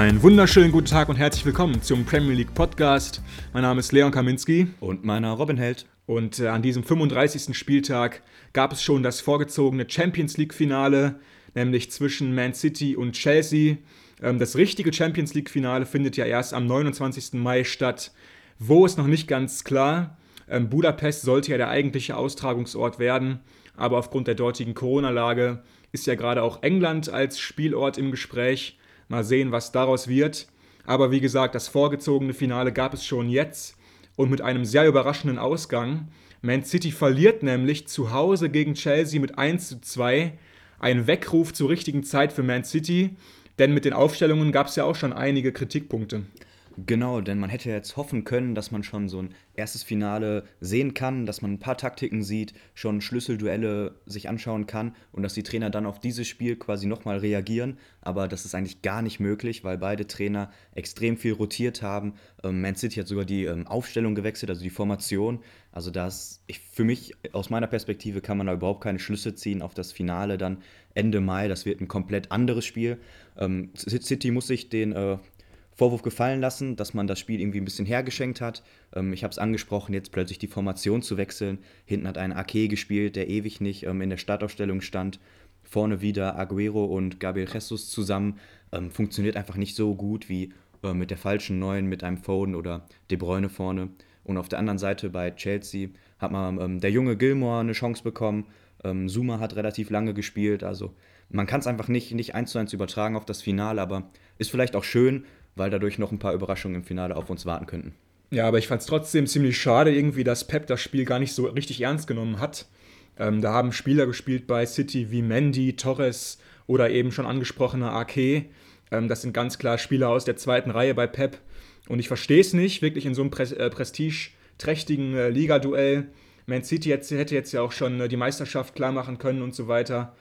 Einen wunderschönen guten Tag und herzlich willkommen zum Premier League Podcast. Mein Name ist Leon Kaminski. Und meiner Robin Held. Und äh, an diesem 35. Spieltag gab es schon das vorgezogene Champions League-Finale, nämlich zwischen Man City und Chelsea. Ähm, das richtige Champions League-Finale findet ja erst am 29. Mai statt. Wo ist noch nicht ganz klar. Ähm, Budapest sollte ja der eigentliche Austragungsort werden, aber aufgrund der dortigen Corona-Lage ist ja gerade auch England als Spielort im Gespräch. Mal sehen, was daraus wird. Aber wie gesagt, das vorgezogene Finale gab es schon jetzt und mit einem sehr überraschenden Ausgang. Man City verliert nämlich zu Hause gegen Chelsea mit 1 zu 2. Ein Weckruf zur richtigen Zeit für Man City, denn mit den Aufstellungen gab es ja auch schon einige Kritikpunkte. Genau, denn man hätte jetzt hoffen können, dass man schon so ein erstes Finale sehen kann, dass man ein paar Taktiken sieht, schon Schlüsselduelle sich anschauen kann und dass die Trainer dann auf dieses Spiel quasi nochmal reagieren. Aber das ist eigentlich gar nicht möglich, weil beide Trainer extrem viel rotiert haben. Ähm, Man City hat sogar die ähm, Aufstellung gewechselt, also die Formation. Also das, ich, für mich, aus meiner Perspektive, kann man da überhaupt keine Schlüsse ziehen auf das Finale dann Ende Mai. Das wird ein komplett anderes Spiel. Ähm, City muss sich den äh, Vorwurf gefallen lassen, dass man das Spiel irgendwie ein bisschen hergeschenkt hat. Ähm, ich habe es angesprochen, jetzt plötzlich die Formation zu wechseln. Hinten hat ein Ake gespielt, der ewig nicht ähm, in der Startaufstellung stand. Vorne wieder Aguero und Gabriel Jesus zusammen. Ähm, funktioniert einfach nicht so gut wie äh, mit der falschen Neuen, mit einem Foden oder De Bruyne vorne. Und auf der anderen Seite bei Chelsea hat man ähm, der junge Gilmore eine Chance bekommen. Ähm, Zuma hat relativ lange gespielt. Also man kann es einfach nicht, nicht eins zu eins übertragen auf das Finale, aber ist vielleicht auch schön, weil dadurch noch ein paar Überraschungen im Finale auf uns warten könnten. Ja, aber ich fand es trotzdem ziemlich schade, irgendwie, dass Pep das Spiel gar nicht so richtig ernst genommen hat. Ähm, da haben Spieler gespielt bei City wie Mendy, Torres oder eben schon angesprochener Ake. Ähm, das sind ganz klar Spieler aus der zweiten Reihe bei Pep. Und ich verstehe es nicht, wirklich in so einem Pre äh, prestigeträchtigen äh, Liga-Duell. Man City jetzt, hätte jetzt ja auch schon äh, die Meisterschaft klar machen können und so weiter.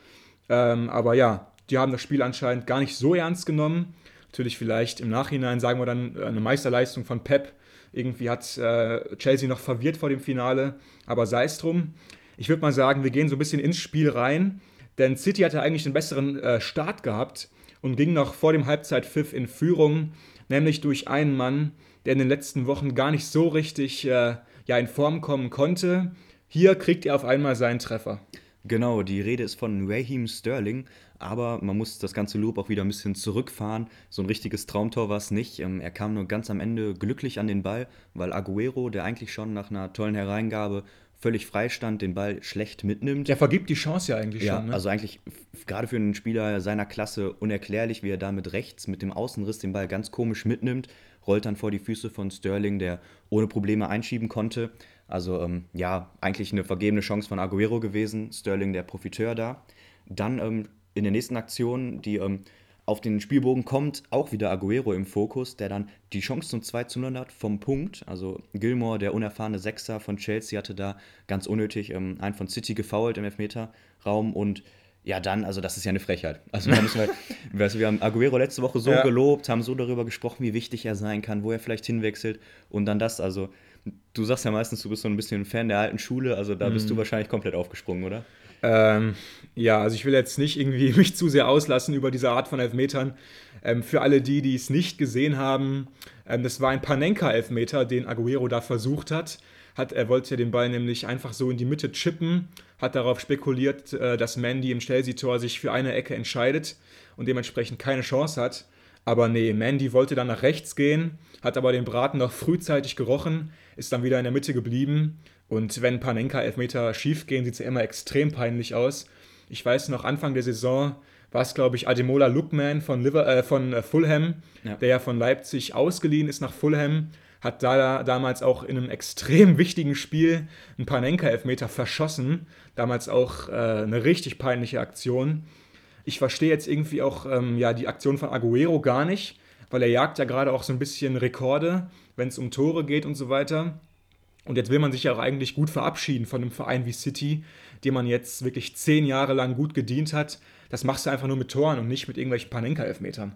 Ähm, aber ja, die haben das Spiel anscheinend gar nicht so ernst genommen. Natürlich vielleicht im Nachhinein sagen wir dann äh, eine Meisterleistung von Pep. Irgendwie hat äh, Chelsea noch verwirrt vor dem Finale, aber sei es drum. Ich würde mal sagen, wir gehen so ein bisschen ins Spiel rein, denn City hatte eigentlich den besseren äh, Start gehabt und ging noch vor dem Halbzeitpfiff in Führung, nämlich durch einen Mann, der in den letzten Wochen gar nicht so richtig äh, ja, in Form kommen konnte. Hier kriegt er auf einmal seinen Treffer. Genau, die Rede ist von Raheem Sterling, aber man muss das ganze Lob auch wieder ein bisschen zurückfahren. So ein richtiges Traumtor war es nicht. Ähm, er kam nur ganz am Ende glücklich an den Ball, weil Aguero, der eigentlich schon nach einer tollen Hereingabe völlig freistand, den Ball schlecht mitnimmt. Der vergibt die Chance ja eigentlich ja, schon. Ne? Also eigentlich gerade für einen Spieler seiner Klasse unerklärlich, wie er da mit rechts, mit dem Außenriss den Ball ganz komisch mitnimmt, rollt dann vor die Füße von Sterling, der ohne Probleme einschieben konnte. Also ähm, ja, eigentlich eine vergebene Chance von Aguero gewesen, Sterling der Profiteur da. Dann ähm, in der nächsten Aktion, die ähm, auf den Spielbogen kommt, auch wieder Aguero im Fokus, der dann die Chance zum 2 zu 0 hat vom Punkt. Also Gilmore, der unerfahrene Sechser von Chelsea, hatte da ganz unnötig ähm, einen von City gefoult im Elfmeterraum und ja, dann, also das ist ja eine Frechheit. Also wir, wir, wir haben Aguero letzte Woche so ja. gelobt, haben so darüber gesprochen, wie wichtig er sein kann, wo er vielleicht hinwechselt und dann das, also du sagst ja meistens, du bist so ein bisschen ein Fan der alten Schule, also da bist du mhm. wahrscheinlich komplett aufgesprungen, oder? Ähm, ja, also ich will jetzt nicht irgendwie mich zu sehr auslassen über diese Art von Elfmetern. Ähm, für alle die, die es nicht gesehen haben, ähm, das war ein Panenka-Elfmeter, den Aguero da versucht hat. hat. Er wollte den Ball nämlich einfach so in die Mitte chippen, hat darauf spekuliert, äh, dass Mandy im Chelsea-Tor sich für eine Ecke entscheidet und dementsprechend keine Chance hat. Aber nee, Mandy wollte dann nach rechts gehen, hat aber den Braten noch frühzeitig gerochen, ist dann wieder in der Mitte geblieben. Und wenn Panenka Elfmeter schief gehen, sieht es ja immer extrem peinlich aus. Ich weiß noch, Anfang der Saison war es, glaube ich, Ademola Lookman von, Liver äh, von äh, Fulham, ja. der ja von Leipzig ausgeliehen ist nach Fulham, hat da damals auch in einem extrem wichtigen Spiel einen Panenka-Elfmeter verschossen. Damals auch äh, eine richtig peinliche Aktion. Ich verstehe jetzt irgendwie auch ähm, ja, die Aktion von Aguero gar nicht, weil er jagt ja gerade auch so ein bisschen Rekorde, wenn es um Tore geht und so weiter. Und jetzt will man sich ja auch eigentlich gut verabschieden von einem Verein wie City, dem man jetzt wirklich zehn Jahre lang gut gedient hat. Das machst du einfach nur mit Toren und nicht mit irgendwelchen Panenka-Elfmetern.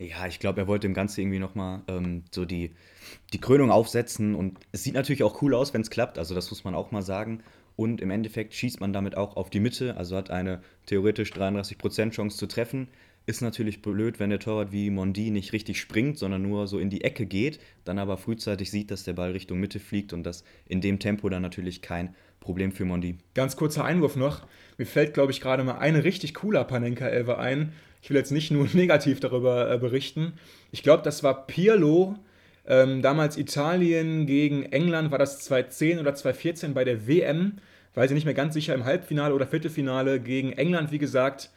Ja, ich glaube, er wollte dem Ganzen irgendwie nochmal ähm, so die, die Krönung aufsetzen. Und es sieht natürlich auch cool aus, wenn es klappt. Also, das muss man auch mal sagen. Und im Endeffekt schießt man damit auch auf die Mitte, also hat eine theoretisch 33% Chance zu treffen. Ist natürlich blöd, wenn der Torwart wie Mondi nicht richtig springt, sondern nur so in die Ecke geht, dann aber frühzeitig sieht, dass der Ball Richtung Mitte fliegt und das in dem Tempo dann natürlich kein Problem für Mondi. Ganz kurzer Einwurf noch. Mir fällt, glaube ich, gerade mal eine richtig cooler Panenka-Elve ein. Ich will jetzt nicht nur negativ darüber äh, berichten. Ich glaube, das war Pirlo, ähm, damals Italien gegen England, war das 2010 oder 2014 bei der WM, weiß ich nicht mehr ganz sicher, im Halbfinale oder Viertelfinale gegen England, wie gesagt,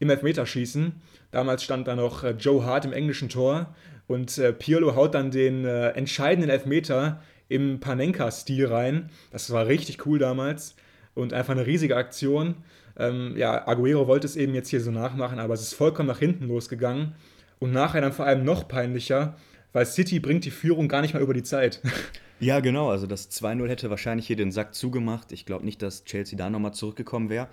im Elfmeterschießen. Damals stand da noch äh, Joe Hart im englischen Tor und äh, Pirlo haut dann den äh, entscheidenden Elfmeter im Panenka-Stil rein. Das war richtig cool damals und einfach eine riesige Aktion. Ähm, ja, Aguero wollte es eben jetzt hier so nachmachen, aber es ist vollkommen nach hinten losgegangen und nachher dann vor allem noch peinlicher, weil City bringt die Führung gar nicht mal über die Zeit. Ja, genau. Also das 2-0 hätte wahrscheinlich hier den Sack zugemacht. Ich glaube nicht, dass Chelsea da nochmal zurückgekommen wäre.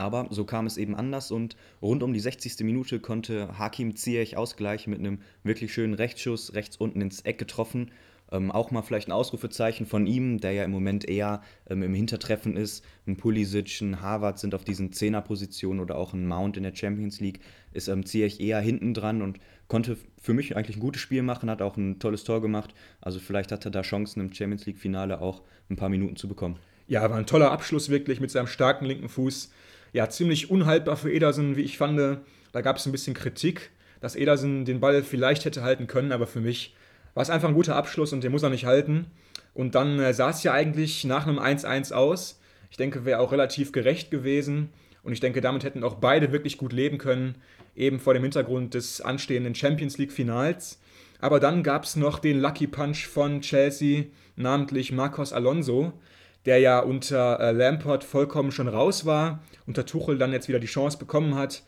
Aber so kam es eben anders und rund um die 60. Minute konnte Hakim Ziyech ausgleichen mit einem wirklich schönen Rechtsschuss, rechts unten ins Eck getroffen. Ähm, auch mal vielleicht ein Ausrufezeichen von ihm, der ja im Moment eher ähm, im Hintertreffen ist. Ein Pulisic, ein Harvard sind auf diesen Zehnerpositionen oder auch ein Mount in der Champions League. Ist ähm, Ziyech eher hinten dran und konnte für mich eigentlich ein gutes Spiel machen, hat auch ein tolles Tor gemacht. Also vielleicht hat er da Chancen im Champions League-Finale auch ein paar Minuten zu bekommen. Ja, war ein toller Abschluss wirklich mit seinem starken linken Fuß ja, ziemlich unhaltbar für Ederson, wie ich fand. Da gab es ein bisschen Kritik, dass Ederson den Ball vielleicht hätte halten können, aber für mich war es einfach ein guter Abschluss und den muss er nicht halten. Und dann äh, sah es ja eigentlich nach einem 1-1 aus. Ich denke, wäre auch relativ gerecht gewesen. Und ich denke, damit hätten auch beide wirklich gut leben können, eben vor dem Hintergrund des anstehenden Champions League-Finals. Aber dann gab es noch den Lucky Punch von Chelsea, namentlich Marcos Alonso, der ja unter äh, Lampard vollkommen schon raus war, unter Tuchel dann jetzt wieder die Chance bekommen hat.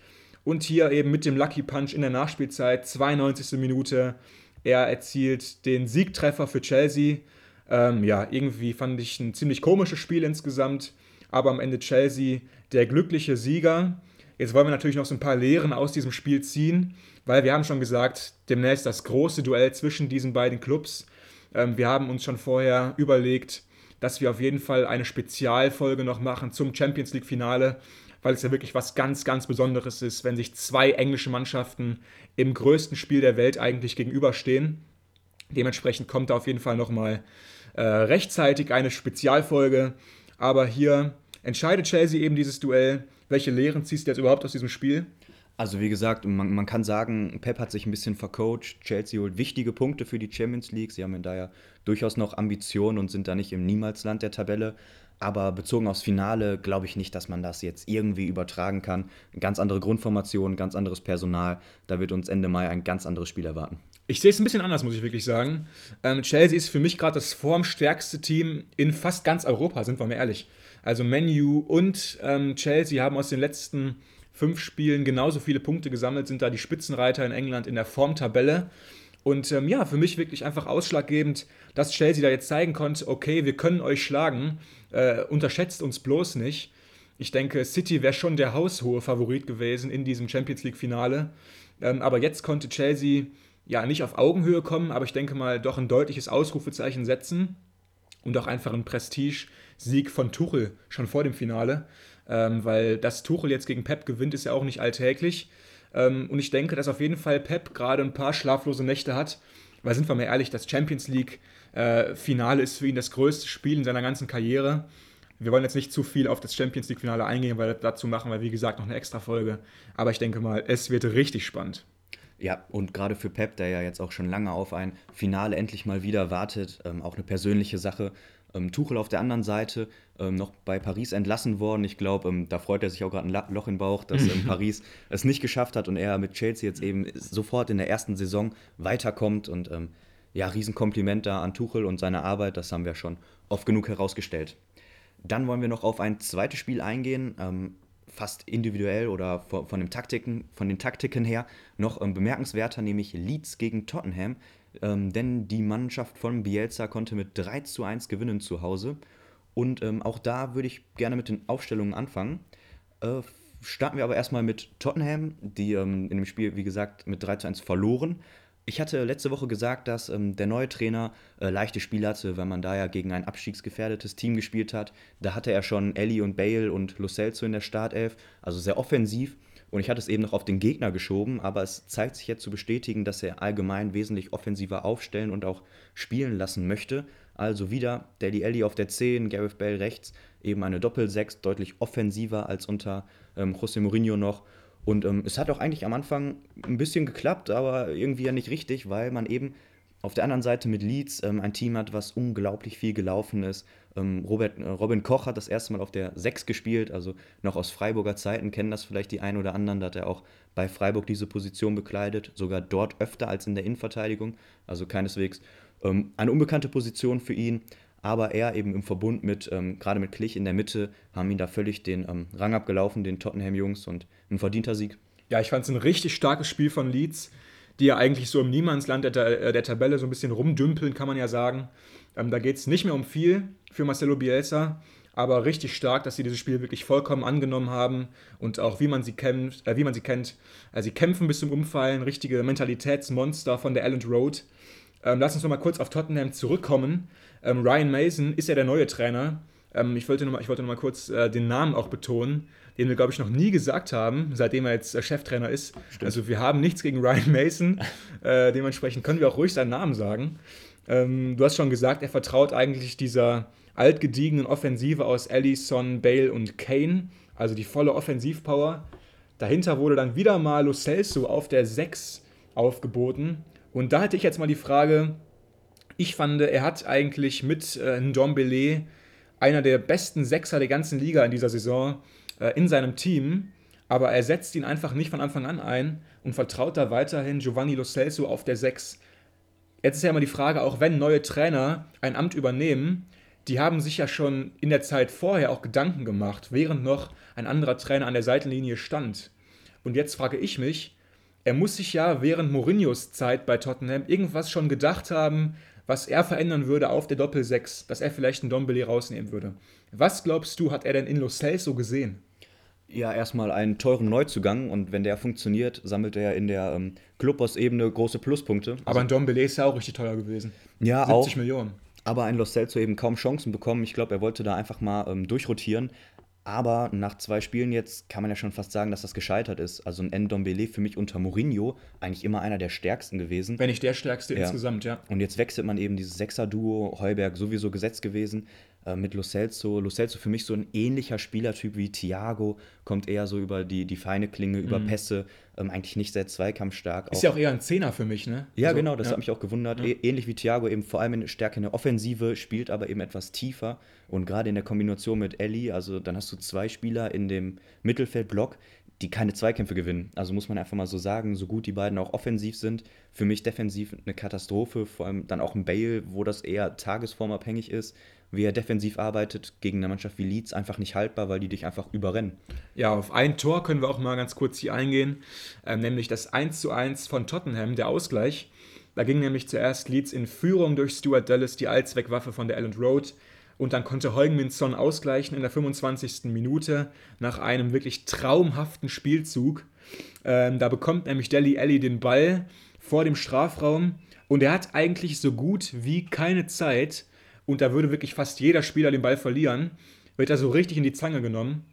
Und hier eben mit dem Lucky Punch in der Nachspielzeit, 92. Minute, er erzielt den Siegtreffer für Chelsea. Ähm, ja, irgendwie fand ich ein ziemlich komisches Spiel insgesamt, aber am Ende Chelsea der glückliche Sieger. Jetzt wollen wir natürlich noch so ein paar Lehren aus diesem Spiel ziehen, weil wir haben schon gesagt, demnächst das große Duell zwischen diesen beiden Clubs. Ähm, wir haben uns schon vorher überlegt, dass wir auf jeden Fall eine Spezialfolge noch machen zum Champions League Finale, weil es ja wirklich was ganz, ganz Besonderes ist, wenn sich zwei englische Mannschaften im größten Spiel der Welt eigentlich gegenüberstehen. Dementsprechend kommt da auf jeden Fall nochmal äh, rechtzeitig eine Spezialfolge. Aber hier entscheidet Chelsea eben dieses Duell. Welche Lehren ziehst du jetzt überhaupt aus diesem Spiel? Also wie gesagt, man, man, kann sagen, Pep hat sich ein bisschen vercoacht. Chelsea holt wichtige Punkte für die Champions League. Sie haben da ja durchaus noch Ambitionen und sind da nicht im Niemalsland der Tabelle. Aber bezogen aufs Finale glaube ich nicht, dass man das jetzt irgendwie übertragen kann. Ganz andere Grundformation, ganz anderes Personal. Da wird uns Ende Mai ein ganz anderes Spiel erwarten. Ich sehe es ein bisschen anders, muss ich wirklich sagen. Ähm, Chelsea ist für mich gerade das formstärkste Team in fast ganz Europa, sind wir mal ehrlich. Also Menu und ähm, Chelsea haben aus den letzten fünf Spielen genauso viele Punkte gesammelt, sind da die Spitzenreiter in England in der Formtabelle. Und ähm, ja, für mich wirklich einfach ausschlaggebend, dass Chelsea da jetzt zeigen konnte, okay, wir können euch schlagen, äh, unterschätzt uns bloß nicht. Ich denke, City wäre schon der haushohe Favorit gewesen in diesem Champions League-Finale. Ähm, aber jetzt konnte Chelsea ja nicht auf Augenhöhe kommen, aber ich denke mal doch ein deutliches Ausrufezeichen setzen und auch einfach ein Prestige-Sieg von Tuchel schon vor dem Finale ähm, weil dass Tuchel jetzt gegen Pep gewinnt, ist ja auch nicht alltäglich. Ähm, und ich denke, dass auf jeden Fall Pep gerade ein paar schlaflose Nächte hat, weil sind wir mal ehrlich, das Champions League-Finale äh, ist für ihn das größte Spiel in seiner ganzen Karriere. Wir wollen jetzt nicht zu viel auf das Champions League-Finale eingehen, weil dazu machen wir, wie gesagt, noch eine extra Folge. Aber ich denke mal, es wird richtig spannend. Ja, und gerade für Pep, der ja jetzt auch schon lange auf ein Finale endlich mal wieder wartet, ähm, auch eine persönliche Sache. Ähm, Tuchel auf der anderen Seite ähm, noch bei Paris entlassen worden. Ich glaube, ähm, da freut er sich auch gerade ein Loch im Bauch, dass Paris es nicht geschafft hat und er mit Chelsea jetzt eben sofort in der ersten Saison weiterkommt. Und ja, Riesenkompliment da an Tuchel und seine Arbeit, das haben wir schon oft genug herausgestellt. Dann wollen wir noch auf ein zweites Spiel eingehen, fast individuell oder von, von, Taktiken, von den Taktiken her noch bemerkenswerter, nämlich Leeds gegen Tottenham. Ähm, denn die Mannschaft von Bielsa konnte mit 3 zu 1 gewinnen zu Hause. Und ähm, auch da würde ich gerne mit den Aufstellungen anfangen. Äh, starten wir aber erstmal mit Tottenham, die ähm, in dem Spiel, wie gesagt, mit 3 zu 1 verloren. Ich hatte letzte Woche gesagt, dass ähm, der neue Trainer äh, leichte Spiele hatte, weil man da ja gegen ein abstiegsgefährdetes Team gespielt hat. Da hatte er schon Ellie und Bale und Lo Celso in der Startelf, also sehr offensiv. Und ich hatte es eben noch auf den Gegner geschoben, aber es zeigt sich jetzt zu bestätigen, dass er allgemein wesentlich offensiver aufstellen und auch spielen lassen möchte. Also wieder Deli Alli auf der 10, Gareth Bale rechts, eben eine Doppel-6, deutlich offensiver als unter ähm, José Mourinho noch. Und ähm, es hat auch eigentlich am Anfang ein bisschen geklappt, aber irgendwie ja nicht richtig, weil man eben auf der anderen Seite mit Leeds ähm, ein Team hat, was unglaublich viel gelaufen ist. Ähm, Robert, äh, Robin Koch hat das erste Mal auf der 6 gespielt, also noch aus Freiburger Zeiten kennen das vielleicht die einen oder anderen. Da hat er auch bei Freiburg diese Position bekleidet, sogar dort öfter als in der Innenverteidigung, also keineswegs ähm, eine unbekannte Position für ihn. Aber er eben im Verbund mit, ähm, gerade mit Klich in der Mitte, haben ihn da völlig den ähm, Rang abgelaufen, den Tottenham-Jungs und ein verdienter Sieg. Ja, ich fand es ein richtig starkes Spiel von Leeds die ja eigentlich so im Niemandsland der, äh, der Tabelle so ein bisschen rumdümpeln, kann man ja sagen. Ähm, da geht es nicht mehr um viel für Marcelo Bielsa, aber richtig stark, dass sie dieses Spiel wirklich vollkommen angenommen haben und auch wie man sie kennt, äh, wie man sie kennt. Äh, sie kämpfen bis zum Umfallen, richtige Mentalitätsmonster von der Elland Road. Ähm, lass uns noch mal kurz auf Tottenham zurückkommen. Ähm, Ryan Mason ist ja der neue Trainer. Ähm, ich wollte noch mal, ich wollte noch kurz äh, den Namen auch betonen den wir, glaube ich, noch nie gesagt haben, seitdem er jetzt äh, Cheftrainer ist. Stimmt. Also wir haben nichts gegen Ryan Mason. äh, dementsprechend können wir auch ruhig seinen Namen sagen. Ähm, du hast schon gesagt, er vertraut eigentlich dieser altgediegenen Offensive aus Allison, Bale und Kane, also die volle Offensivpower. Dahinter wurde dann wieder mal Lo Celso auf der 6 aufgeboten. Und da hätte ich jetzt mal die Frage, ich fand, er hat eigentlich mit äh, Ndombele einer der besten Sechser der ganzen Liga in dieser Saison in seinem Team, aber er setzt ihn einfach nicht von Anfang an ein und vertraut da weiterhin Giovanni Lo Celso auf der 6. Jetzt ist ja immer die Frage, auch wenn neue Trainer ein Amt übernehmen, die haben sich ja schon in der Zeit vorher auch Gedanken gemacht, während noch ein anderer Trainer an der Seitenlinie stand. Und jetzt frage ich mich, er muss sich ja während Mourinhos Zeit bei Tottenham irgendwas schon gedacht haben, was er verändern würde auf der Doppel-6, dass er vielleicht einen Dombele rausnehmen würde. Was glaubst du, hat er denn in Lo Celso gesehen? Ja, erstmal einen teuren Neuzugang und wenn der funktioniert, sammelt er in der ähm, Clubboss-Ebene große Pluspunkte. Aber ein Dombele ist ja auch richtig teuer gewesen. Ja, 70 auch. Millionen. Aber ein Lo Celso eben kaum Chancen bekommen. Ich glaube, er wollte da einfach mal ähm, durchrotieren. Aber nach zwei Spielen jetzt kann man ja schon fast sagen, dass das gescheitert ist. Also ein Ndombele für mich unter Mourinho eigentlich immer einer der stärksten gewesen. Wenn nicht der stärkste ja. insgesamt, ja. Und jetzt wechselt man eben dieses Sechser-Duo, Heuberg sowieso gesetzt gewesen äh, mit Lo Celso. Lo Celso für mich so ein ähnlicher Spielertyp wie Thiago, kommt eher so über die, die feine Klinge, über mhm. Pässe, ähm, eigentlich nicht sehr zweikampfstark. Ist auch. ja auch eher ein Zehner für mich, ne? Ja, also, genau, das ja. hat mich auch gewundert. Ja. Ähnlich wie Thiago, eben vor allem in Stärke in der Offensive, spielt aber eben etwas tiefer. Und gerade in der Kombination mit Ellie, also dann hast du zwei Spieler in dem Mittelfeldblock, die keine Zweikämpfe gewinnen. Also muss man einfach mal so sagen, so gut die beiden auch offensiv sind, für mich defensiv eine Katastrophe, vor allem dann auch ein Bale, wo das eher tagesformabhängig ist, wie er defensiv arbeitet, gegen eine Mannschaft wie Leeds einfach nicht haltbar, weil die dich einfach überrennen. Ja, auf ein Tor können wir auch mal ganz kurz hier eingehen, ähm, nämlich das 1:1 von Tottenham, der Ausgleich. Da ging nämlich zuerst Leeds in Führung durch Stuart Dallas, die Allzweckwaffe von der Elland Road. Und dann konnte Heung-Min ausgleichen in der 25. Minute nach einem wirklich traumhaften Spielzug. Ähm, da bekommt nämlich Deli Alli den Ball vor dem Strafraum und er hat eigentlich so gut wie keine Zeit, und da würde wirklich fast jeder Spieler den Ball verlieren, wird er so richtig in die Zange genommen.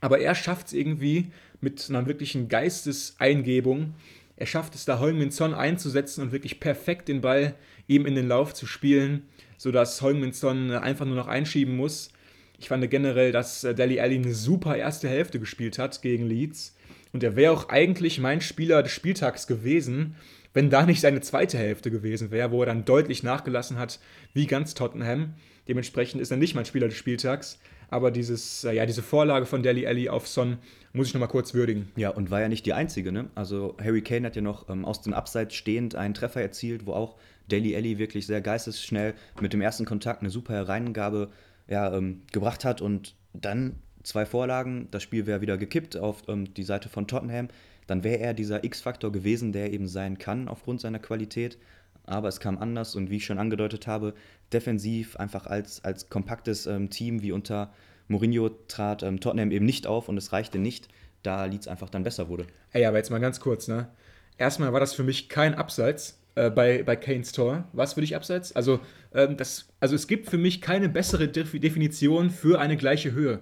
Aber er schafft es irgendwie mit einer wirklichen Geisteseingebung. Er schafft es da Heung-Min Son einzusetzen und wirklich perfekt den Ball ihm in den Lauf zu spielen, sodass Heung-Min Son einfach nur noch einschieben muss. Ich fand generell, dass äh, Deli Alli eine super erste Hälfte gespielt hat gegen Leeds. Und er wäre auch eigentlich mein Spieler des Spieltags gewesen, wenn da nicht seine zweite Hälfte gewesen wäre, wo er dann deutlich nachgelassen hat, wie ganz Tottenham. Dementsprechend ist er nicht mein Spieler des Spieltags. Aber dieses, äh, ja, diese Vorlage von Deli Alli auf Son muss ich nochmal kurz würdigen. Ja, und war ja nicht die einzige, ne? Also Harry Kane hat ja noch ähm, aus dem Abseits stehend einen Treffer erzielt, wo auch Deli Alli wirklich sehr geistesschnell mit dem ersten Kontakt eine super Hereingabe ja, ähm, gebracht hat und dann zwei Vorlagen. Das Spiel wäre wieder gekippt auf ähm, die Seite von Tottenham dann wäre er dieser X-Faktor gewesen, der eben sein kann aufgrund seiner Qualität. Aber es kam anders und wie ich schon angedeutet habe, defensiv einfach als, als kompaktes ähm, Team wie unter Mourinho trat ähm, Tottenham eben nicht auf und es reichte nicht, da Leeds einfach dann besser wurde. Ey, aber jetzt mal ganz kurz, ne? Erstmal war das für mich kein Abseits äh, bei, bei Kanes Tor. Was für dich Abseits? Also, ähm, das, also es gibt für mich keine bessere Definition für eine gleiche Höhe.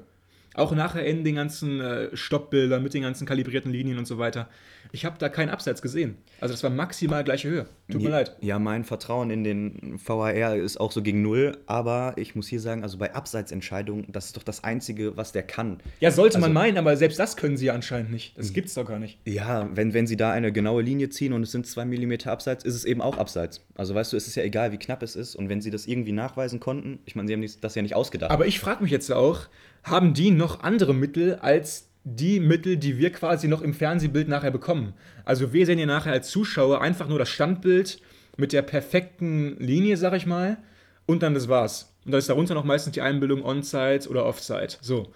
Auch nachher in den ganzen äh, Stoppbildern mit den ganzen kalibrierten Linien und so weiter. Ich habe da keinen Abseits gesehen. Also das war maximal gleiche Höhe. Tut mir leid. Ja, mein Vertrauen in den VAR ist auch so gegen null, aber ich muss hier sagen, also bei Abseitsentscheidungen, das ist doch das Einzige, was der kann. Ja, sollte man Also- meinen, aber selbst das können sie ja anscheinend nicht. Das gibt's doch gar nicht. Ja, wenn, wenn sie da eine genaue Linie ziehen und es sind zwei Millimeter Abseits, ist es eben auch Abseits. Also weißt du, es ist ja egal, wie knapp es ist. Und wenn sie das irgendwie nachweisen konnten, ich meine, sie haben das ja nicht ausgedacht. Aber ich frage mich jetzt auch, haben die noch andere Mittel als die Mittel, die wir quasi noch im Fernsehbild nachher bekommen? Also wir sehen ja nachher als Zuschauer einfach nur das Standbild mit der perfekten Linie, sag ich mal, und dann das war's. Und dann ist darunter noch meistens die Einbildung Onside oder Offside. So.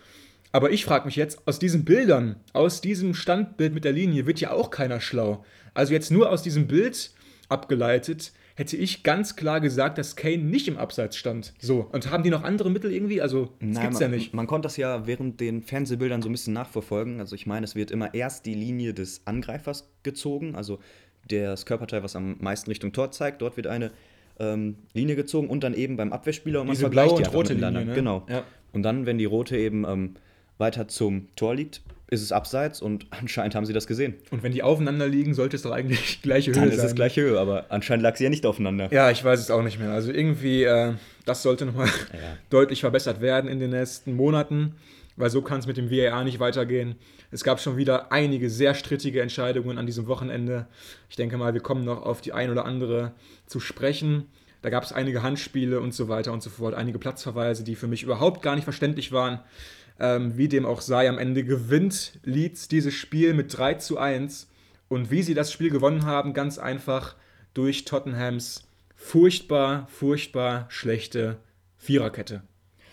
Aber ich frage mich jetzt, aus diesen Bildern, aus diesem Standbild mit der Linie wird ja auch keiner schlau. Also jetzt nur aus diesem Bild abgeleitet, hätte ich ganz klar gesagt, dass Kane nicht im Abseits stand. So. Und haben die noch andere Mittel irgendwie? Also, das Nein, gibt's man, ja nicht. Man konnte das ja während den Fernsehbildern so ein bisschen nachverfolgen. Also ich meine, es wird immer erst die Linie des Angreifers gezogen, also das Körperteil, was am meisten Richtung Tor zeigt, dort wird eine ähm, Linie gezogen und dann eben beim Abwehrspieler und man Diese vergleicht blaue die und rote. Linie, ne? Genau. Ja. Und dann, wenn die rote eben ähm, weiter zum Tor liegt, ist es abseits und anscheinend haben sie das gesehen. Und wenn die aufeinander liegen, sollte es doch eigentlich gleiche Höhe Dann sein. ist es gleiche Höhe, aber anscheinend lag sie ja nicht aufeinander. Ja, ich weiß es auch nicht mehr. Also irgendwie, äh, das sollte nochmal Ja. deutlich verbessert werden in den nächsten Monaten, weil so kann es mit dem VAR nicht weitergehen. Es gab schon wieder einige sehr strittige Entscheidungen an diesem Wochenende. Ich denke mal, wir kommen noch auf die ein oder andere zu sprechen. Da gab es einige Handspiele und so weiter und so fort, einige Platzverweise, die für mich überhaupt gar nicht verständlich waren. Ähm, wie dem auch sei, am Ende gewinnt Leeds dieses Spiel mit 3 zu 1. Und wie sie das Spiel gewonnen haben, ganz einfach durch Tottenhams furchtbar, furchtbar schlechte Viererkette.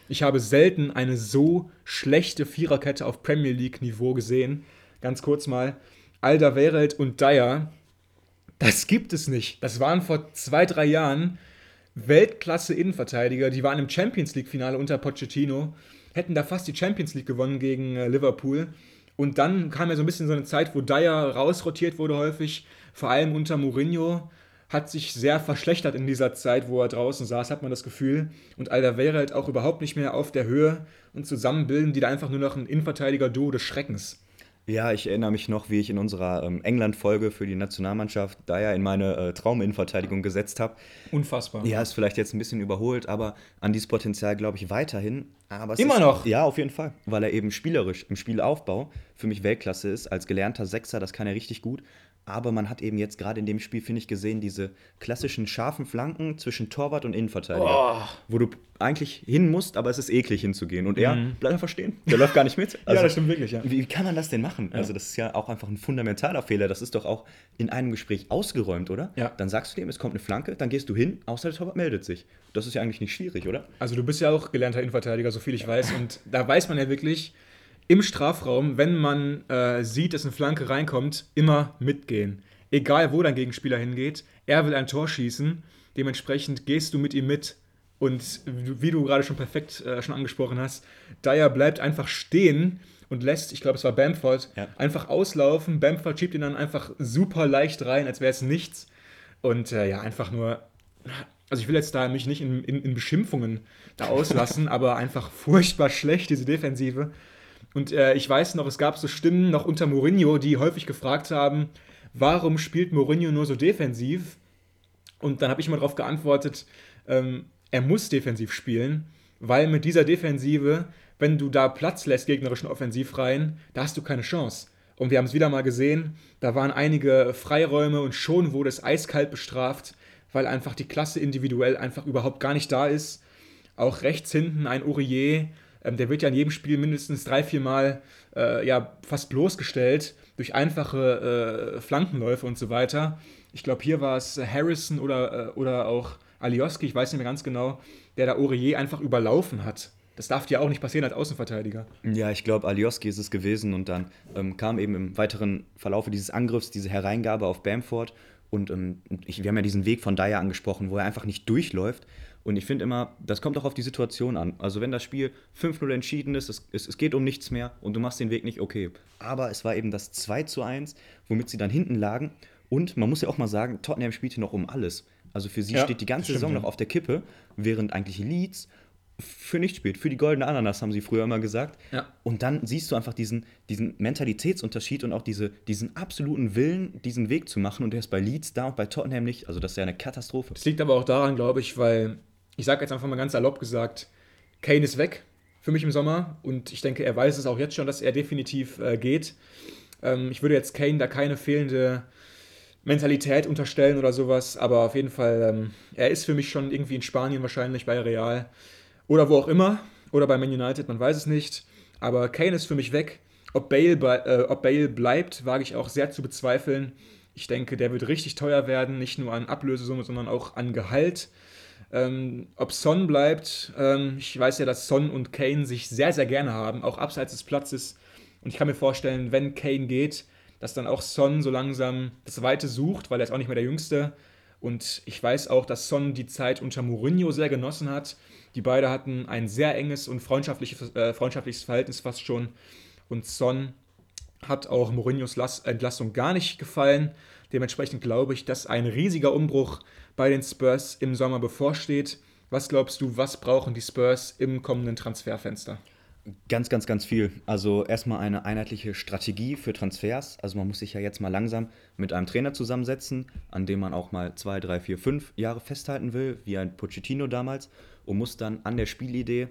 Ich habe selten eine so schlechte Viererkette auf Premier League-Niveau gesehen. Ganz kurz mal. Alderweireld und Dyer, das gibt es nicht. Das waren vor zwei, drei Jahren Weltklasse Innenverteidiger. Die waren im Champions League-Finale unter Pochettino, hätten da fast die Champions League gewonnen gegen äh, Liverpool. Und dann kam ja so ein bisschen so eine Zeit, wo Dyer rausrotiert wurde häufig, vor allem unter Mourinho. Hat sich sehr verschlechtert in dieser Zeit, wo er draußen saß, hat man das Gefühl. Und Alderweireld auch überhaupt nicht mehr auf der Höhe. Und zusammen bilden die da einfach nur noch ein Innenverteidiger-Duo des Schreckens. Ja, ich erinnere mich noch, wie ich in unserer ähm, England-Folge für die Nationalmannschaft da ja in meine äh, Trauminnenverteidigung gesetzt habe. Unfassbar. Ja, ist vielleicht jetzt ein bisschen überholt, aber an dieses Potenzial glaube ich weiterhin. Aber es Immer ist, noch? Ja, auf jeden Fall. Weil er eben spielerisch im Spielaufbau für mich Weltklasse ist. Als gelernter Sechser, das kann er richtig gut. Aber man hat eben jetzt gerade in dem Spiel, finde ich, gesehen, diese klassischen scharfen Flanken zwischen Torwart und Innenverteidiger. Oh. Wo du eigentlich hin musst, aber es ist eklig hinzugehen. Und er bleibt einfach stehen. Der läuft gar nicht mit. Mhm. ja, das stimmt wirklich, ja. Wie wie kann man das denn machen? Also, das ist ja auch einfach ein fundamentaler Fehler. Das ist doch auch in einem Gespräch ausgeräumt, oder? Ja. Dann sagst du dem, es kommt eine Flanke, dann gehst du hin, außer der Torwart meldet sich. Das ist ja eigentlich nicht schwierig, oder? Also du bist ja auch gelernter Innenverteidiger, so viel ich weiß. Und da weiß man ja wirklich, im Strafraum, wenn man äh, sieht, dass eine Flanke reinkommt, immer mitgehen. Egal, wo dein Gegenspieler hingeht, er will ein Tor schießen. Dementsprechend gehst du mit ihm mit. Und wie du gerade schon perfekt äh, schon angesprochen hast, Dyer bleibt einfach stehen und lässt, ich glaube, es war Bamford, Ja. einfach auslaufen. Bamford schiebt ihn dann einfach super leicht rein, als wäre es nichts. Und äh, ja, einfach nur also ich will jetzt da mich nicht in, in, in Beschimpfungen da auslassen, aber einfach furchtbar schlecht, diese Defensive. Und äh, ich weiß noch, es gab so Stimmen noch unter Mourinho, die häufig gefragt haben, warum spielt Mourinho nur so defensiv? Und dann habe ich mal darauf geantwortet, ähm, er muss defensiv spielen, weil mit dieser Defensive, wenn du da Platz lässt gegnerischen Offensivreihen, da hast du keine Chance. Und wir haben es wieder mal gesehen, da waren einige Freiräume und schon wurde es eiskalt bestraft, weil einfach die Klasse individuell einfach überhaupt gar nicht da ist. Auch rechts hinten ein Aurier, ähm, der wird ja in jedem Spiel mindestens drei, vier Mal äh, ja, fast bloßgestellt durch einfache äh, Flankenläufe und so weiter. Ich glaube, hier war es Harrison oder, äh, oder auch Alioski, ich weiß nicht mehr ganz genau, der da Aurier einfach überlaufen hat. Das darf dir auch nicht passieren als Außenverteidiger. Ja, ich glaube, Alioski ist es gewesen und dann ähm, kam eben im weiteren Verlaufe dieses Angriffs diese Hereingabe auf Bamford und ähm, ich, wir haben ja diesen Weg von Dyer angesprochen, wo er einfach nicht durchläuft. Und ich finde immer, das kommt auch auf die Situation an. Also wenn das Spiel 5-0 entschieden ist, es, es, es geht um nichts mehr und du machst den Weg nicht, okay. Aber es war eben das 2 zu 1, womit sie dann hinten lagen. Und man muss ja auch mal sagen, Tottenham spielte noch um alles. Also für sie Ja, steht die ganze stimmt, Saison noch auf der Kippe, während eigentlich Leeds für nicht spielt. Für die goldene Ananas, haben sie früher immer gesagt. Ja. Und dann siehst du einfach diesen, diesen Mentalitätsunterschied und auch diese, diesen absoluten Willen, diesen Weg zu machen. Und der ist bei Leeds da und bei Tottenham nicht. Also das ist ja eine Katastrophe. Das liegt aber auch daran, glaube ich, weil, ich sage jetzt einfach mal ganz erlaubt gesagt, Kane ist weg für mich im Sommer. Und ich denke, er weiß es auch jetzt schon, dass er definitiv äh, geht. Ähm, ich würde jetzt Kane da keine fehlende Mentalität unterstellen oder sowas, aber auf jeden Fall, ähm, er ist für mich schon irgendwie in Spanien wahrscheinlich bei Real oder wo auch immer oder bei Man United, man weiß es nicht. Aber Kane ist für mich weg. Ob Bale, äh, ob Bale bleibt, wage ich auch sehr zu bezweifeln. Ich denke, der wird richtig teuer werden, nicht nur an Ablösesumme, sondern auch an Gehalt. Ähm, ob Son bleibt, ähm, ich weiß ja, dass Son und Kane sich sehr, sehr gerne haben, auch abseits des Platzes. Und ich kann mir vorstellen, wenn Kane geht, dass dann auch Son so langsam das Weite sucht, weil er ist auch nicht mehr der Jüngste. Und ich weiß auch, dass Son die Zeit unter Mourinho sehr genossen hat. Die beiden hatten ein sehr enges und freundschaftliches, äh, freundschaftliches Verhältnis fast schon. Und Son hat auch Mourinhos Entlassung gar nicht gefallen. Dementsprechend glaube ich, dass ein riesiger Umbruch bei den Spurs im Sommer bevorsteht. Was glaubst du, was brauchen die Spurs im kommenden Transferfenster? Ganz, ganz, ganz viel. Also erstmal eine einheitliche Strategie für Transfers. Also man muss sich ja jetzt mal langsam mit einem Trainer zusammensetzen, an dem man auch mal zwei, drei, vier, fünf Jahre festhalten will, wie ein Pochettino damals, und muss dann an der Spielidee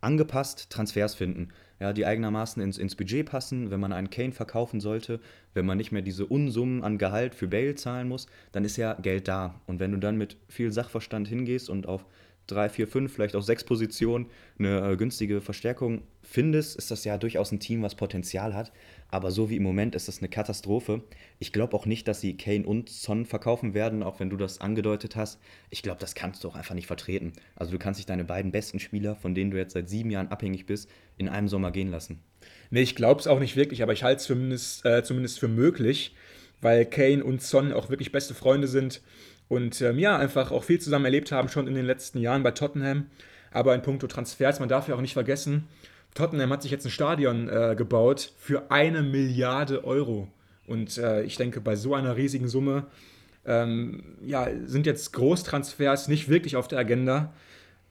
angepasst Transfers finden. Ja, die eigenermaßen ins, ins Budget passen. Wenn man einen Kane verkaufen sollte, wenn man nicht mehr diese Unsummen an Gehalt für Bale zahlen muss, dann ist ja Geld da. Und wenn du dann mit viel Sachverstand hingehst und auf drei, vier, fünf, vielleicht auch sechs Positionen eine äh, günstige Verstärkung findest, ist das ja durchaus ein Team, was Potenzial hat. Aber so wie im Moment ist das eine Katastrophe. Ich glaube auch nicht, dass sie Kane und Son verkaufen werden, auch wenn du das angedeutet hast. Ich glaube, das kannst du auch einfach nicht vertreten. Also du kannst nicht deine beiden besten Spieler, von denen du jetzt seit sieben Jahren abhängig bist, in einem Sommer gehen lassen. Nee, ich glaube es auch nicht wirklich, aber ich halte es zumindest, äh, zumindest für möglich, weil Kane und Son auch wirklich beste Freunde sind und ähm, ja, einfach auch viel zusammen erlebt haben schon in den letzten Jahren bei Tottenham. Aber in puncto Transfers, man darf ja auch nicht vergessen, Tottenham hat sich jetzt ein Stadion äh, gebaut für eine Milliarde Euro. Und äh, ich denke, bei so einer riesigen Summe ähm, ja, sind jetzt Großtransfers nicht wirklich auf der Agenda.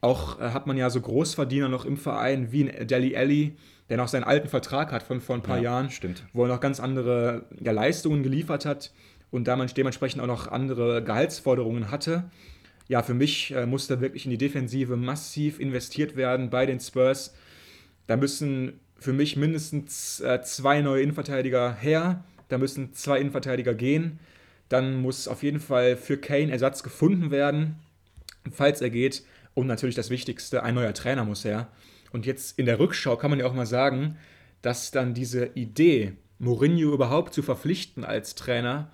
Auch äh, hat man ja so Großverdiener noch im Verein wie ein Deli Alli, der noch seinen alten Vertrag hat von vor ein paar ja, Jahren, stimmt. wo er noch ganz andere ja, Leistungen geliefert hat und da man dementsprechend auch noch andere Gehaltsforderungen hatte. Ja, für mich äh, musste wirklich in die Defensive massiv investiert werden bei den Spurs. Da müssen für mich mindestens äh, zwei neue Innenverteidiger her, da müssen zwei Innenverteidiger gehen. Dann muss auf jeden Fall für Kane Ersatz gefunden werden, falls er geht. Und natürlich das Wichtigste, ein neuer Trainer muss her. Und jetzt in der Rückschau kann man ja auch mal sagen, dass dann diese Idee, Mourinho überhaupt zu verpflichten als Trainer,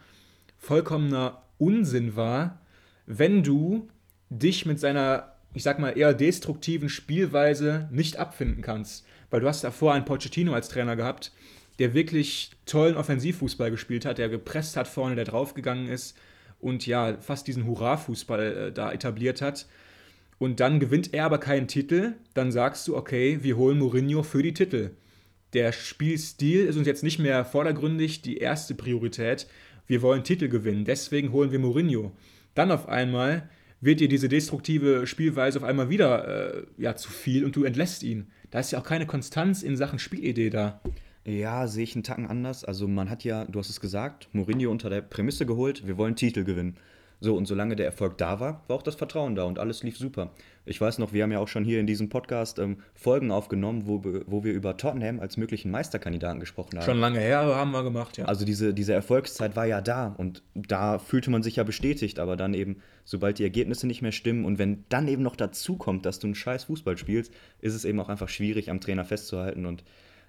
vollkommener Unsinn war, wenn du dich mit seiner, ich sag mal, eher destruktiven Spielweise nicht abfinden kannst. Weil du hast davor einen Pochettino als Trainer gehabt, der wirklich tollen Offensivfußball gespielt hat, der gepresst hat vorne, der draufgegangen ist und ja, fast diesen Hurra-Fußball äh, da etabliert hat. Und dann gewinnt er aber keinen Titel, dann sagst du, okay, wir holen Mourinho für die Titel. Der Spielstil ist uns jetzt nicht mehr vordergründig die erste Priorität wir wollen Titel gewinnen, deswegen holen wir Mourinho. Dann auf einmal wird dir diese destruktive Spielweise auf einmal wieder äh, ja, zu viel und du entlässt ihn. Da ist ja auch keine Konstanz in Sachen Spielidee da. Ja, sehe ich einen Tacken anders. Also man hat ja, du hast es gesagt, Mourinho unter der Prämisse geholt, wir wollen Titel gewinnen. So, und solange der Erfolg da war, war auch das Vertrauen da und alles lief super. Ich weiß noch, wir haben ja auch schon hier in diesem Podcast ähm, Folgen aufgenommen, wo, wo wir über Tottenham als möglichen Meisterkandidaten gesprochen haben. Schon lange her haben wir gemacht, ja. Also diese, diese Erfolgszeit war ja da und da fühlte man sich ja bestätigt, aber dann eben, sobald die Ergebnisse nicht mehr stimmen und wenn dann eben noch dazu kommt, dass du einen scheiß Fußball spielst, ist es eben auch einfach schwierig, am Trainer festzuhalten und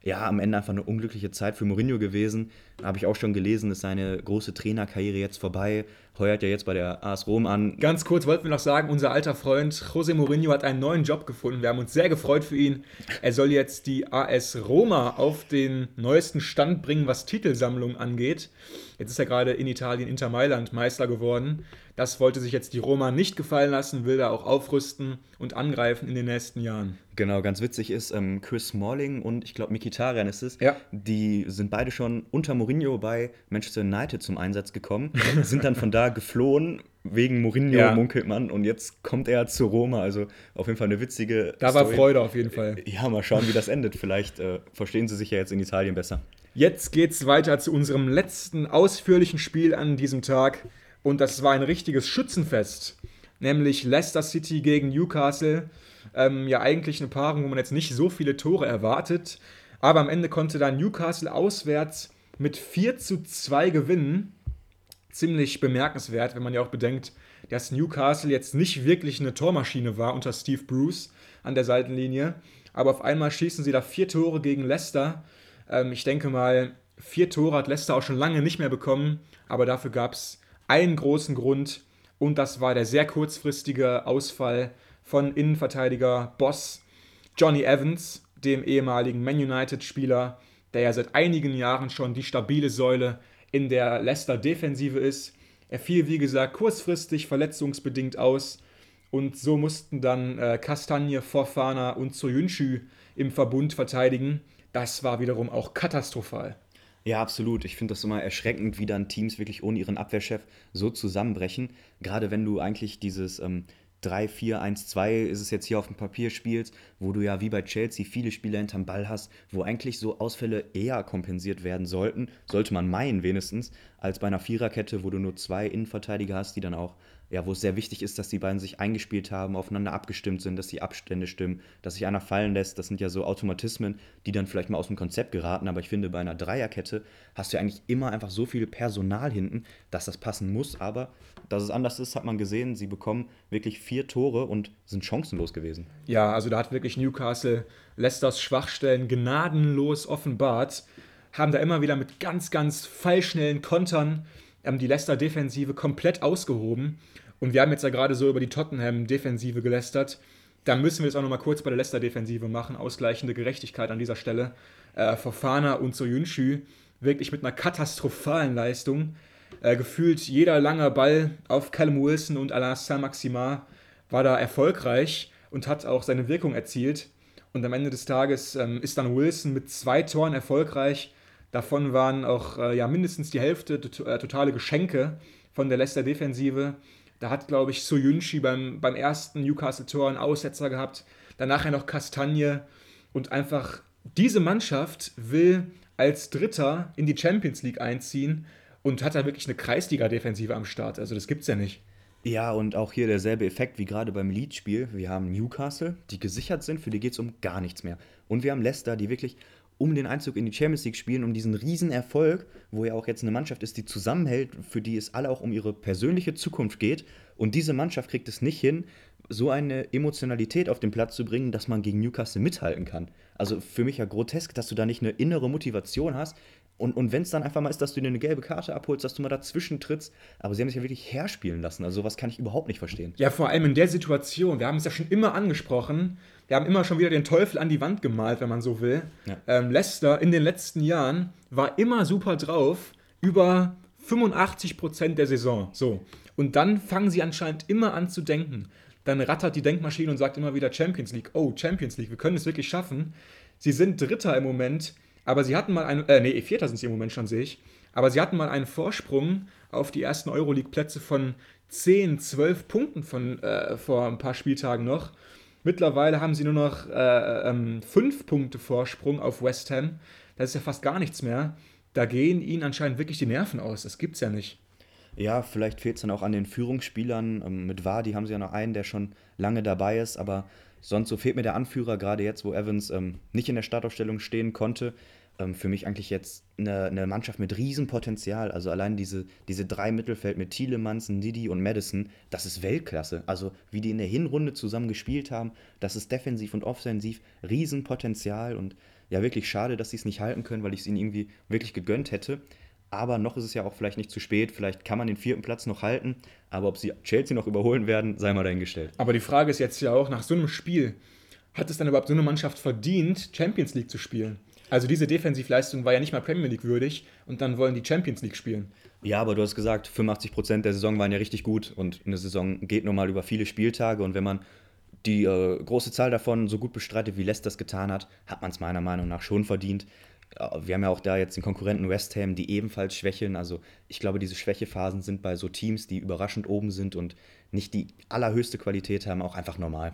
ja, am Ende einfach eine unglückliche Zeit für Mourinho gewesen. Habe ich auch schon gelesen, ist seine große Trainerkarriere jetzt vorbei. Heuert ja jetzt bei der AS Rom an. Ganz kurz wollten wir noch sagen, unser alter Freund José Mourinho hat einen neuen Job gefunden. Wir haben uns sehr gefreut für ihn. Er soll jetzt die AS Roma auf den neuesten Stand bringen, was Titelsammlung angeht. Jetzt ist er gerade in Italien Inter Mailand Meister geworden. Das wollte sich jetzt die Roma nicht gefallen lassen, will da auch aufrüsten und angreifen in den nächsten Jahren. Genau, ganz witzig ist, ähm, Chris Smalling und ich glaube Mikitarian ist es, ja. die sind beide schon unter Mourinho bei Manchester United zum Einsatz gekommen, sind dann von da geflohen wegen Mourinho Ja. munkelt man und jetzt kommt er zu Roma. Also auf jeden Fall eine witzige. Da war Story. Freude auf jeden Fall. Ja, mal schauen, wie das endet. Vielleicht äh, verstehen sie sich ja jetzt in Italien besser. Jetzt geht's weiter zu unserem letzten ausführlichen Spiel an diesem Tag. Und das war ein richtiges Schützenfest. Nämlich Leicester City gegen Newcastle. Ähm, ja, eigentlich eine Paarung, wo man jetzt nicht so viele Tore erwartet. Aber am Ende konnte dann Newcastle auswärts mit 4 zu 2 gewinnen. Ziemlich bemerkenswert, wenn man ja auch bedenkt, dass Newcastle jetzt nicht wirklich eine Tormaschine war unter Steve Bruce an der Seitenlinie. Aber auf einmal schießen sie da vier Tore gegen Leicester. Ähm, ich denke mal, vier Tore hat Leicester auch schon lange nicht mehr bekommen, aber dafür gab es einen großen Grund und das war der sehr kurzfristige Ausfall von Innenverteidiger Boss Johnny Evans, dem ehemaligen Man United-Spieler, der ja seit einigen Jahren schon die stabile Säule in der Leicester-Defensive ist. Er fiel, wie gesagt, kurzfristig verletzungsbedingt aus und so mussten dann äh, Kastanje, Forfana und Soyuncu im Verbund verteidigen. Das war wiederum auch katastrophal. Ja, absolut. Ich finde das immer erschreckend, wie dann Teams wirklich ohne ihren Abwehrchef so zusammenbrechen. Gerade wenn du eigentlich dieses ähm, 3-4-1-2 ist es jetzt hier auf dem Papier spielst, wo du ja wie bei Chelsea viele Spieler hinterm Ball hast, wo eigentlich so Ausfälle eher kompensiert werden sollten, sollte man meinen wenigstens, als bei einer Viererkette, wo du nur zwei Innenverteidiger hast, die dann auch, ja, wo es sehr wichtig ist, dass die beiden sich eingespielt haben, aufeinander abgestimmt sind, dass die Abstände stimmen, dass sich einer fallen lässt. Das sind ja so Automatismen, die dann vielleicht mal aus dem Konzept geraten. Aber ich finde, bei einer Dreierkette hast du ja eigentlich immer einfach so viel Personal hinten, dass das passen muss. Aber dass es anders ist, hat man gesehen. Sie bekommen wirklich vier Tore und sind chancenlos gewesen. Ja, also da hat wirklich Newcastle Leicesters Schwachstellen gnadenlos offenbart, haben da immer wieder mit ganz, ganz fallschnellen Kontern ähm, die Leicester-Defensive komplett ausgehoben. Und wir haben jetzt ja gerade so über die Tottenham-Defensive gelästert. Da müssen wir jetzt auch nochmal kurz bei der Leicester-Defensive machen. Ausgleichende Gerechtigkeit an dieser Stelle. Äh, Fofana und Soyuncu wirklich mit einer katastrophalen Leistung. Äh, gefühlt jeder lange Ball auf Callum Wilson und Alain Saint-Maximin war da erfolgreich und hat auch seine Wirkung erzielt. Und am Ende des Tages ähm, ist dann Wilson mit zwei Toren erfolgreich. Davon waren auch äh, ja, mindestens die Hälfte äh, totale Geschenke von der Leicester-Defensive. Da hat, glaube ich, Soyunchi beim, beim ersten Newcastle-Tor einen Aussetzer gehabt. Danach ja noch Kastagne. Und einfach diese Mannschaft will als Dritter in die Champions League einziehen und hat da wirklich eine Kreisliga-Defensive am Start. Also das gibt's ja nicht. Ja, und auch hier derselbe Effekt wie gerade beim Leeds-Spiel. Wir haben Newcastle, die gesichert sind, für die geht es um gar nichts mehr. Und wir haben Leicester, die wirklich um den Einzug in die Champions League spielen, um diesen Riesenerfolg, wo ja auch jetzt eine Mannschaft ist, die zusammenhält, für die es alle auch um ihre persönliche Zukunft geht. Und diese Mannschaft kriegt es nicht hin, so eine Emotionalität auf den Platz zu bringen, dass man gegen Newcastle mithalten kann. Also für mich ja grotesk, dass du da nicht eine innere Motivation hast. Und, und wenn es dann einfach mal ist, dass du dir eine gelbe Karte abholst, dass du mal dazwischen trittst. Aber sie haben sich ja wirklich herspielen lassen. Also sowas kann ich überhaupt nicht verstehen. Ja, vor allem in der Situation. Wir haben es ja schon immer angesprochen. Wir haben immer schon wieder den Teufel an die Wand gemalt, wenn man so will. Ja. Ähm, Leicester in den letzten Jahren war immer super drauf, über 85 Prozent der Saison. So. Und dann fangen sie anscheinend immer an zu denken. Dann rattert die Denkmaschine und sagt immer wieder Champions League. Oh, Champions League, wir können es wirklich schaffen. Sie sind Dritter im Moment, aber sie hatten mal einen, äh, nee, Vierter sind sie im Moment schon, sehe ich. Aber sie hatten mal einen Vorsprung auf die ersten Euroleague-Plätze von 10, 12 Punkten von äh, vor ein paar Spieltagen noch. Mittlerweile haben sie nur noch äh, ähm, 5 Punkte Vorsprung auf West Ham. Das ist ja fast gar nichts mehr. Da gehen ihnen anscheinend wirklich die Nerven aus. Das gibt's ja nicht. Ja, vielleicht fehlt es dann auch an den Führungsspielern. Ähm, Mit Vardy haben sie ja noch einen, der schon lange dabei ist, aber sonst so fehlt mir der Anführer, gerade jetzt, wo Evans ähm, nicht in der Startaufstellung stehen konnte. Ähm, für mich eigentlich jetzt eine, eine Mannschaft mit Riesenpotenzial. Also allein diese, diese drei Mittelfeld mit Thielemanns, Didi und Madison, das ist Weltklasse. Also wie die in der Hinrunde zusammen gespielt haben, das ist defensiv und offensiv Riesenpotenzial und ja, wirklich schade, dass sie es nicht halten können, weil ich es ihnen irgendwie wirklich gegönnt hätte. Aber noch ist es ja auch vielleicht nicht zu spät. Vielleicht kann man den vierten Platz noch halten. Aber ob sie Chelsea noch überholen werden, sei mal dahingestellt. Aber die Frage ist jetzt ja auch, nach so einem Spiel, hat es dann überhaupt so eine Mannschaft verdient, Champions League zu spielen? Also diese Defensivleistung war ja nicht mal Premier League würdig und dann wollen die Champions League spielen. Ja, aber du hast gesagt, 85% der Saison waren ja richtig gut. Und eine Saison geht nun mal über viele Spieltage. Und wenn man die äh, große Zahl davon so gut bestreitet, wie Leicester es getan hat, hat man es meiner Meinung nach schon verdient. Wir haben ja auch da jetzt den Konkurrenten West Ham, die ebenfalls schwächeln. Also ich glaube, diese Schwächephasen sind bei so Teams, die überraschend oben sind und nicht die allerhöchste Qualität haben, auch einfach normal.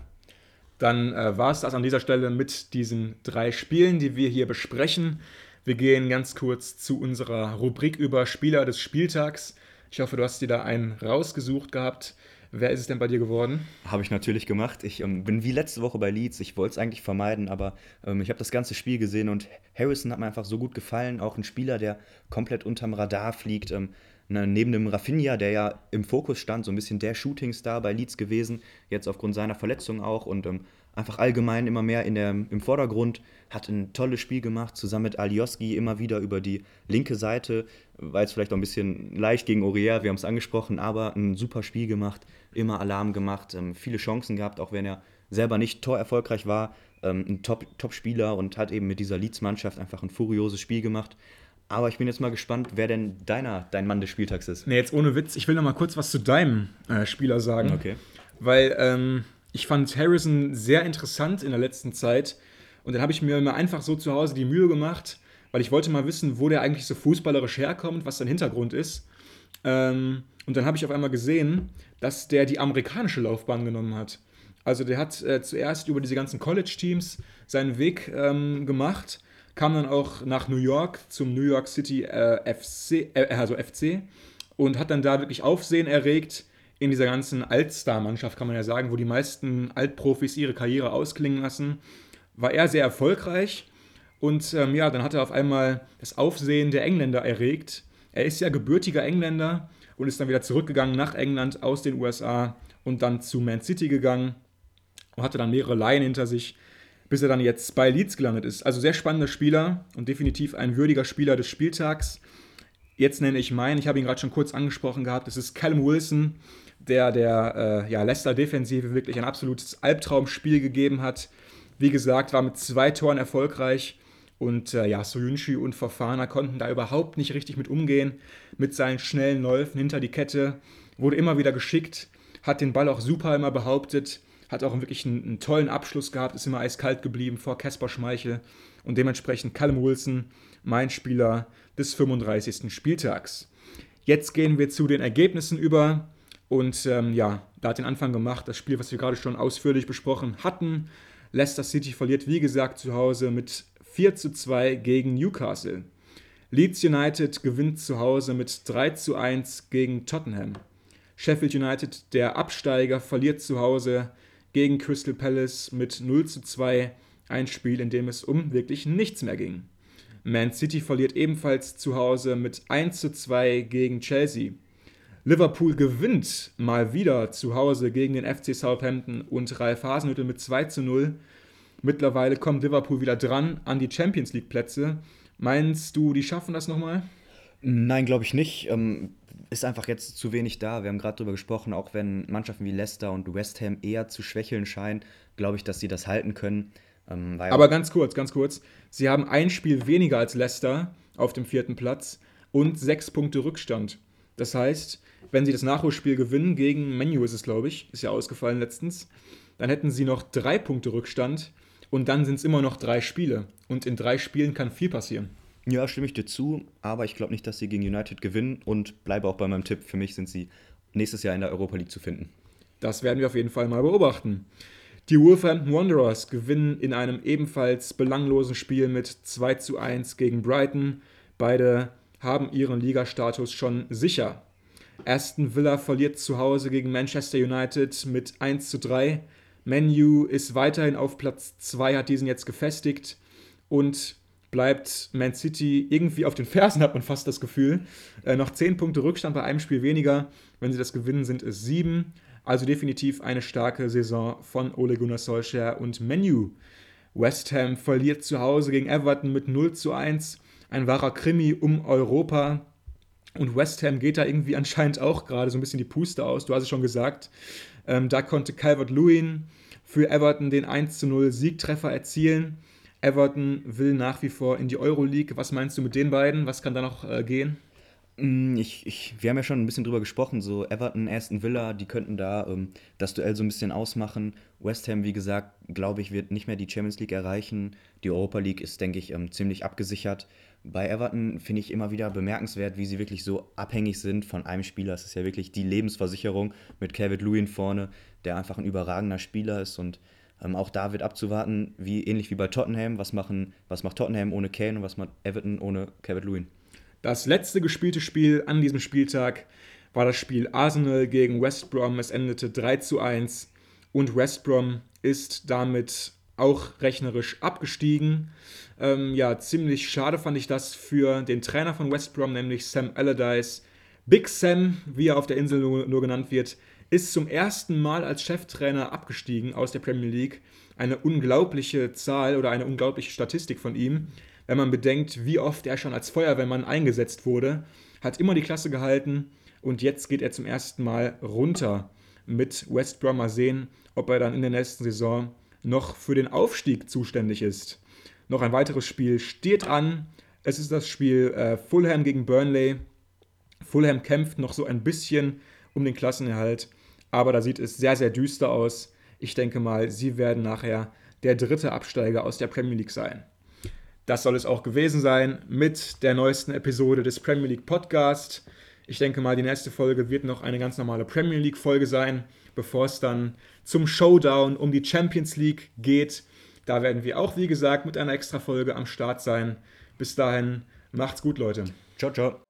Dann äh, war es das an dieser Stelle mit diesen drei Spielen, die wir hier besprechen. Wir gehen ganz kurz zu unserer Rubrik über Spieler des Spieltags. Ich hoffe, du hast dir da einen rausgesucht gehabt. Wer ist es denn bei dir geworden? Habe ich natürlich gemacht. Ich ähm, bin wie letzte Woche bei Leeds. Ich wollte es eigentlich vermeiden, aber ähm, ich habe das ganze Spiel gesehen und Harrison hat mir einfach so gut gefallen. Auch ein Spieler, der komplett unterm Radar fliegt. Ähm, ne, neben dem Rafinha, der ja im Fokus stand, so ein bisschen der Shootingstar bei Leeds gewesen, jetzt aufgrund seiner Verletzung auch und ähm, einfach allgemein immer mehr in der, im Vordergrund, hat ein tolles Spiel gemacht, zusammen mit Alioski immer wieder über die linke Seite, war jetzt vielleicht auch ein bisschen leicht gegen Orier, wir haben es angesprochen, aber ein super Spiel gemacht, immer Alarm gemacht, ähm, viele Chancen gehabt, auch wenn er selber nicht torerfolgreich war, ähm, ein Top-Spieler Top und hat eben mit dieser Leeds-Mannschaft einfach ein furioses Spiel gemacht. Aber ich bin jetzt mal gespannt, wer denn deiner, dein Mann des Spieltags ist. Nee, jetzt ohne Witz, ich will noch mal kurz was zu deinem äh, Spieler sagen. Okay. Weil ähm, ich fand Harrison sehr interessant in der letzten Zeit. Und dann habe ich mir mal einfach so zu Hause die Mühe gemacht, weil ich wollte mal wissen, wo der eigentlich so fußballerisch herkommt, was sein Hintergrund ist. Ähm, und dann habe ich auf einmal gesehen, dass der die amerikanische Laufbahn genommen hat. Also der hat äh, zuerst über diese ganzen College-Teams seinen Weg ähm, gemacht, kam dann auch nach New York zum New York City äh, FC, äh, also FC und hat dann da wirklich Aufsehen erregt in dieser ganzen Altstar-Mannschaft, kann man ja sagen, wo die meisten Altprofis ihre Karriere ausklingen lassen, war er sehr erfolgreich. Und ähm, ja, dann hat er auf einmal das Aufsehen der Engländer erregt. Er ist ja gebürtiger Engländer und ist dann wieder zurückgegangen nach England aus den USA und dann zu Man City gegangen und hatte dann mehrere Laien hinter sich, bis er dann jetzt bei Leeds gelandet ist. Also sehr spannender Spieler und definitiv ein würdiger Spieler des Spieltags. Jetzt nenne ich meinen, ich habe ihn gerade schon kurz angesprochen gehabt, das ist Callum Wilson, der der äh, ja, Leicester-Defensive wirklich ein absolutes Albtraumspiel gegeben hat. Wie gesagt, war mit zwei Toren erfolgreich. Und äh, ja, Soyunchi und Fofana konnten da überhaupt nicht richtig mit umgehen. Mit seinen schnellen Läufen hinter die Kette. Wurde immer wieder geschickt. Hat den Ball auch super immer behauptet. Hat auch wirklich einen, einen tollen Abschluss gehabt. Ist immer eiskalt geblieben vor Casper Schmeichel. Und dementsprechend Callum Wilson, mein Spieler des 35. Spieltags. Jetzt gehen wir zu den Ergebnissen über. Und ähm, ja, da hat den Anfang gemacht, das Spiel, was wir gerade schon ausführlich besprochen hatten. Leicester City verliert, wie gesagt, zu Hause mit 4 zu 2 gegen Newcastle. Leeds United gewinnt zu Hause mit 3 zu 1 gegen Tottenham. Sheffield United, der Absteiger, verliert zu Hause gegen Crystal Palace mit 0 zu 2. Ein Spiel, in dem es um wirklich nichts mehr ging. Man City verliert ebenfalls zu Hause mit 1 zu 2 gegen Chelsea. Liverpool gewinnt mal wieder zu Hause gegen den FC Southampton und Ralf Hasenhüttl mit 2 zu 0. Mittlerweile kommt Liverpool wieder dran an die Champions League Plätze. Meinst du, die schaffen das nochmal? Nein, glaube ich nicht. Ähm, ist einfach jetzt zu wenig da. Wir haben gerade darüber gesprochen, auch wenn Mannschaften wie Leicester und West Ham eher zu schwächeln scheinen, glaube ich, dass sie das halten können. Ähm, Aber ganz kurz, ganz kurz. Sie haben ein Spiel weniger als Leicester auf dem vierten Platz und sechs Punkte Rückstand. Das heißt, wenn sie das Nachholspiel gewinnen gegen Menu ist es, glaube ich, ist ja ausgefallen letztens, dann hätten sie noch drei Punkte Rückstand und dann sind es immer noch drei Spiele. Und in drei Spielen kann viel passieren. Ja, stimme ich dir zu, aber ich glaube nicht, dass sie gegen United gewinnen und bleibe auch bei meinem Tipp. Für mich sind sie nächstes Jahr in der Europa League zu finden. Das werden wir auf jeden Fall mal beobachten. Die Wolverhampton Wanderers gewinnen in einem ebenfalls belanglosen Spiel mit 2 zu 1 gegen Brighton. Beide haben ihren Ligastatus schon sicher. Aston Villa verliert zu Hause gegen Manchester United mit 1 zu 3. Menu ist weiterhin auf Platz 2, hat diesen jetzt gefestigt und bleibt Man City irgendwie auf den Fersen, hat man fast das Gefühl. Äh, noch 10 Punkte Rückstand bei einem Spiel weniger. Wenn sie das gewinnen, sind es 7. Also definitiv eine starke Saison von Ole Gunnar Solskjaer und Menu. West Ham verliert zu Hause gegen Everton mit 0 zu 1. Ein wahrer Krimi um Europa. Und West Ham geht da irgendwie anscheinend auch gerade so ein bisschen die Puste aus. Du hast es schon gesagt. Ähm, da konnte Calvert-Lewin für Everton den 1 0 Siegtreffer erzielen. Everton will nach wie vor in die Euroleague. Was meinst du mit den beiden? Was kann da noch äh, gehen? Mm, ich, ich, wir haben ja schon ein bisschen drüber gesprochen, so Everton, Aston Villa, die könnten da ähm, das Duell so ein bisschen ausmachen. West Ham, wie gesagt, glaube ich, wird nicht mehr die Champions League erreichen. Die Europa League ist, denke ich, ähm, ziemlich abgesichert. Bei Everton finde ich immer wieder bemerkenswert, wie sie wirklich so abhängig sind von einem Spieler. Es ist ja wirklich die Lebensversicherung mit Kevin Lewin vorne, der einfach ein überragender Spieler ist und ähm, auch da wird abzuwarten, wie ähnlich wie bei Tottenham, was, machen, was macht Tottenham ohne Kane und was macht Everton ohne Kevin Lewin. Das letzte gespielte Spiel an diesem Spieltag war das Spiel Arsenal gegen West Brom. Es endete 3 zu 1 und West Brom ist damit auch rechnerisch abgestiegen. Ähm, ja, ziemlich schade fand ich das für den Trainer von West Brom, nämlich Sam Allardyce. Big Sam, wie er auf der Insel nur, nur genannt wird, ist zum ersten Mal als Cheftrainer abgestiegen aus der Premier League. Eine unglaubliche Zahl oder eine unglaubliche Statistik von ihm, wenn man bedenkt, wie oft er schon als Feuerwehrmann eingesetzt wurde. Hat immer die Klasse gehalten und jetzt geht er zum ersten Mal runter mit West Brom. Mal sehen, ob er dann in der nächsten Saison noch für den Aufstieg zuständig ist. Noch ein weiteres Spiel steht an. Es ist das Spiel äh, Fulham gegen Burnley. Fulham kämpft noch so ein bisschen um den Klassenerhalt, aber da sieht es sehr, sehr düster aus. Ich denke mal, sie werden nachher der dritte Absteiger aus der Premier League sein. Das soll es auch gewesen sein mit der neuesten Episode des Premier League Podcast. Ich denke mal, die nächste Folge wird noch eine ganz normale Premier League Folge sein, bevor es dann zum Showdown um die Champions League geht. Da werden wir auch, wie gesagt, mit einer extra Folge am Start sein. Bis dahin, macht's gut, Leute. Ciao, ciao.